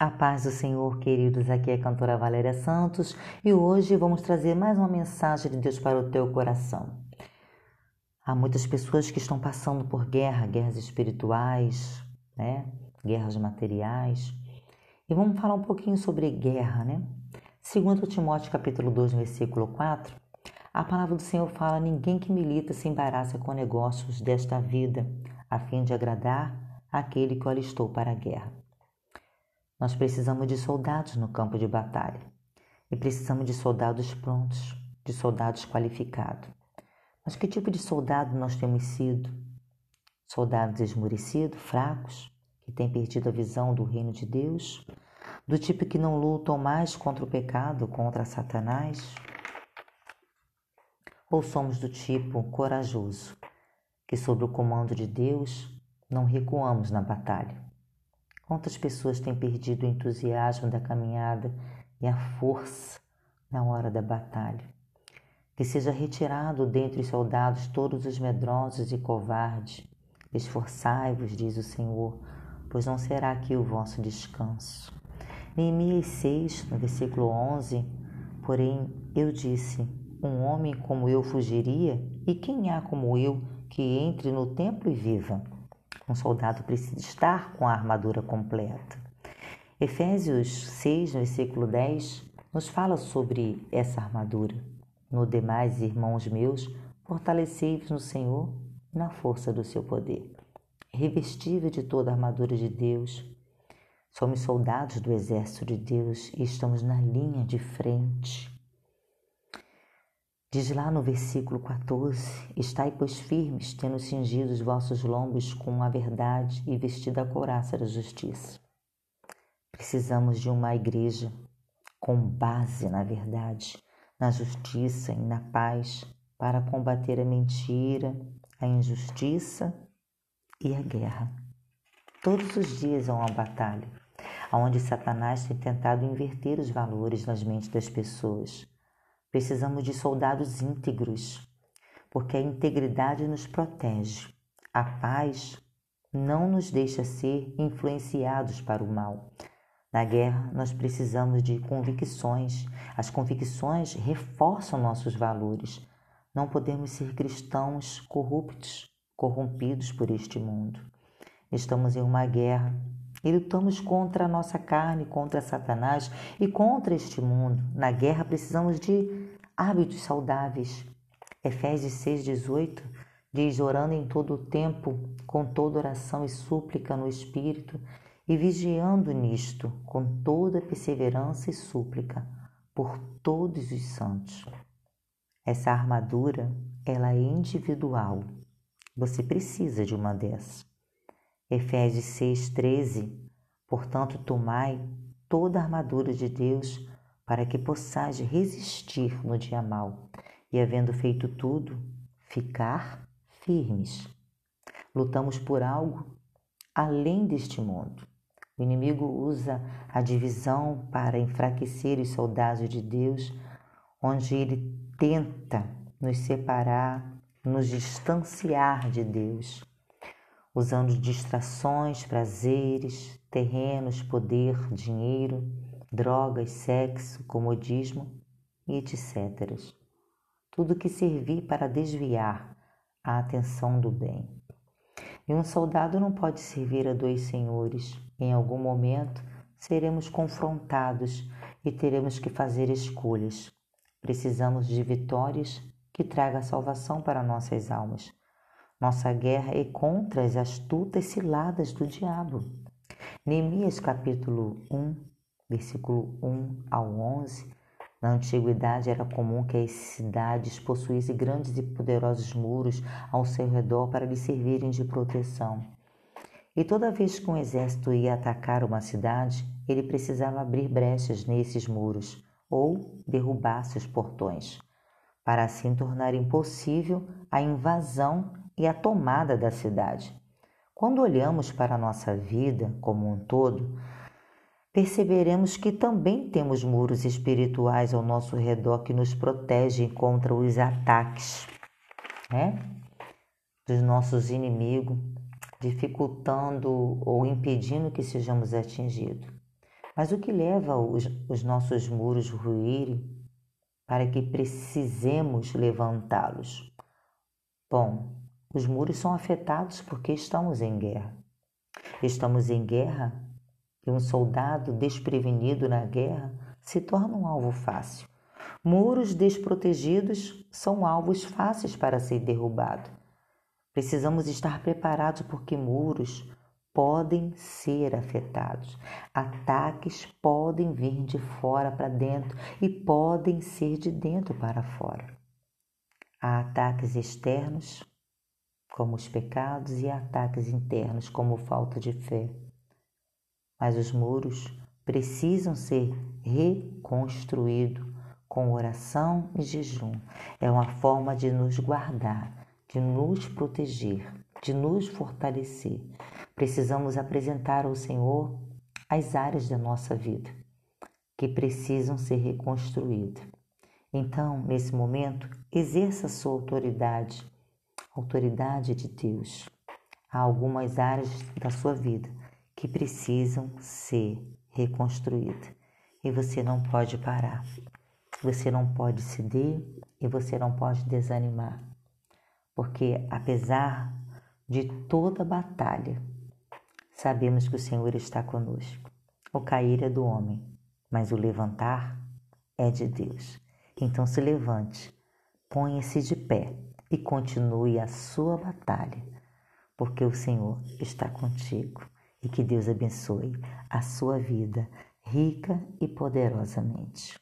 A paz do Senhor, queridos, aqui é a cantora Valéria Santos e hoje vamos trazer mais uma mensagem de Deus para o teu coração. Há muitas pessoas que estão passando por guerra, guerras espirituais, né? guerras materiais. E vamos falar um pouquinho sobre guerra, né? Segundo Timóteo capítulo 2, versículo 4, a palavra do Senhor fala: ninguém que milita se embaraça com negócios desta vida, a fim de agradar aquele que o alistou para a guerra. Nós precisamos de soldados no campo de batalha e precisamos de soldados prontos, de soldados qualificados. Mas que tipo de soldado nós temos sido? Soldados esmurecidos, fracos, que têm perdido a visão do reino de Deus? Do tipo que não lutam mais contra o pecado, contra Satanás? Ou somos do tipo corajoso, que sob o comando de Deus não recuamos na batalha? Quantas pessoas têm perdido o entusiasmo da caminhada e a força na hora da batalha? Que seja retirado dentre os soldados todos os medrosos e covardes. Esforçai-vos, diz o Senhor, pois não será aqui o vosso descanso. Neemias 6, no versículo 11, porém eu disse, um homem como eu fugiria, e quem há como eu que entre no templo e viva? Um soldado precisa estar com a armadura completa. Efésios 6, versículo 10, nos fala sobre essa armadura. No demais, irmãos meus, fortalecei-vos no Senhor na força do seu poder. Revestível de toda a armadura de Deus. Somos soldados do exército de Deus e estamos na linha de frente Diz lá no versículo 14: Estai, pois, firmes, tendo cingido os vossos lombos com a verdade e vestido a couraça da justiça. Precisamos de uma igreja com base na verdade, na justiça e na paz, para combater a mentira, a injustiça e a guerra. Todos os dias há uma batalha, onde Satanás tem tentado inverter os valores nas mentes das pessoas Precisamos de soldados íntegros, porque a integridade nos protege. A paz não nos deixa ser influenciados para o mal. Na guerra, nós precisamos de convicções. As convicções reforçam nossos valores. Não podemos ser cristãos corruptos, corrompidos por este mundo. Estamos em uma guerra e lutamos contra a nossa carne, contra Satanás e contra este mundo. Na guerra precisamos de hábitos saudáveis. Efésios 6,18 diz: orando em todo o tempo, com toda oração e súplica no Espírito, e vigiando nisto, com toda perseverança e súplica, por todos os santos. Essa armadura, ela é individual. Você precisa de uma dessas. Efésios 6,13 Portanto, tomai toda a armadura de Deus para que possais resistir no dia mau e, havendo feito tudo, ficar firmes. Lutamos por algo além deste mundo. O inimigo usa a divisão para enfraquecer os soldados de Deus, onde ele tenta nos separar, nos distanciar de Deus usando distrações, prazeres, terrenos, poder, dinheiro, drogas, sexo, comodismo e etc. Tudo que servir para desviar a atenção do bem. E um soldado não pode servir a dois senhores. Em algum momento seremos confrontados e teremos que fazer escolhas. Precisamos de vitórias que tragam salvação para nossas almas nossa guerra é contra as astutas ciladas do diabo. Neemias capítulo 1, versículo 1 ao 11. Na antiguidade era comum que as cidades possuíssem grandes e poderosos muros ao seu redor para lhe servirem de proteção. E toda vez que um exército ia atacar uma cidade, ele precisava abrir brechas nesses muros ou derrubar seus portões, para assim tornar impossível a invasão e a tomada da cidade. Quando olhamos para a nossa vida como um todo, perceberemos que também temos muros espirituais ao nosso redor que nos protegem contra os ataques né? dos nossos inimigos, dificultando ou impedindo que sejamos atingidos. Mas o que leva os, os nossos muros ruírem para que precisemos levantá-los? Bom, os muros são afetados porque estamos em guerra. Estamos em guerra e um soldado desprevenido na guerra se torna um alvo fácil. Muros desprotegidos são alvos fáceis para ser derrubado. Precisamos estar preparados porque muros podem ser afetados. Ataques podem vir de fora para dentro e podem ser de dentro para fora. Há ataques externos, como os pecados, e ataques internos, como falta de fé. Mas os muros precisam ser reconstruídos com oração e jejum. É uma forma de nos guardar, de nos proteger, de nos fortalecer. Precisamos apresentar ao Senhor as áreas da nossa vida que precisam ser reconstruídas. Então, nesse momento, exerça a sua autoridade, autoridade de Deus. Há algumas áreas da sua vida que precisam ser reconstruídas e você não pode parar. Você não pode ceder e você não pode desanimar, porque apesar de toda batalha, sabemos que o Senhor está conosco. O cair é do homem, mas o levantar é de Deus. Então se levante, ponha-se de pé e continue a sua batalha, porque o Senhor está contigo e que Deus abençoe a sua vida rica e poderosamente.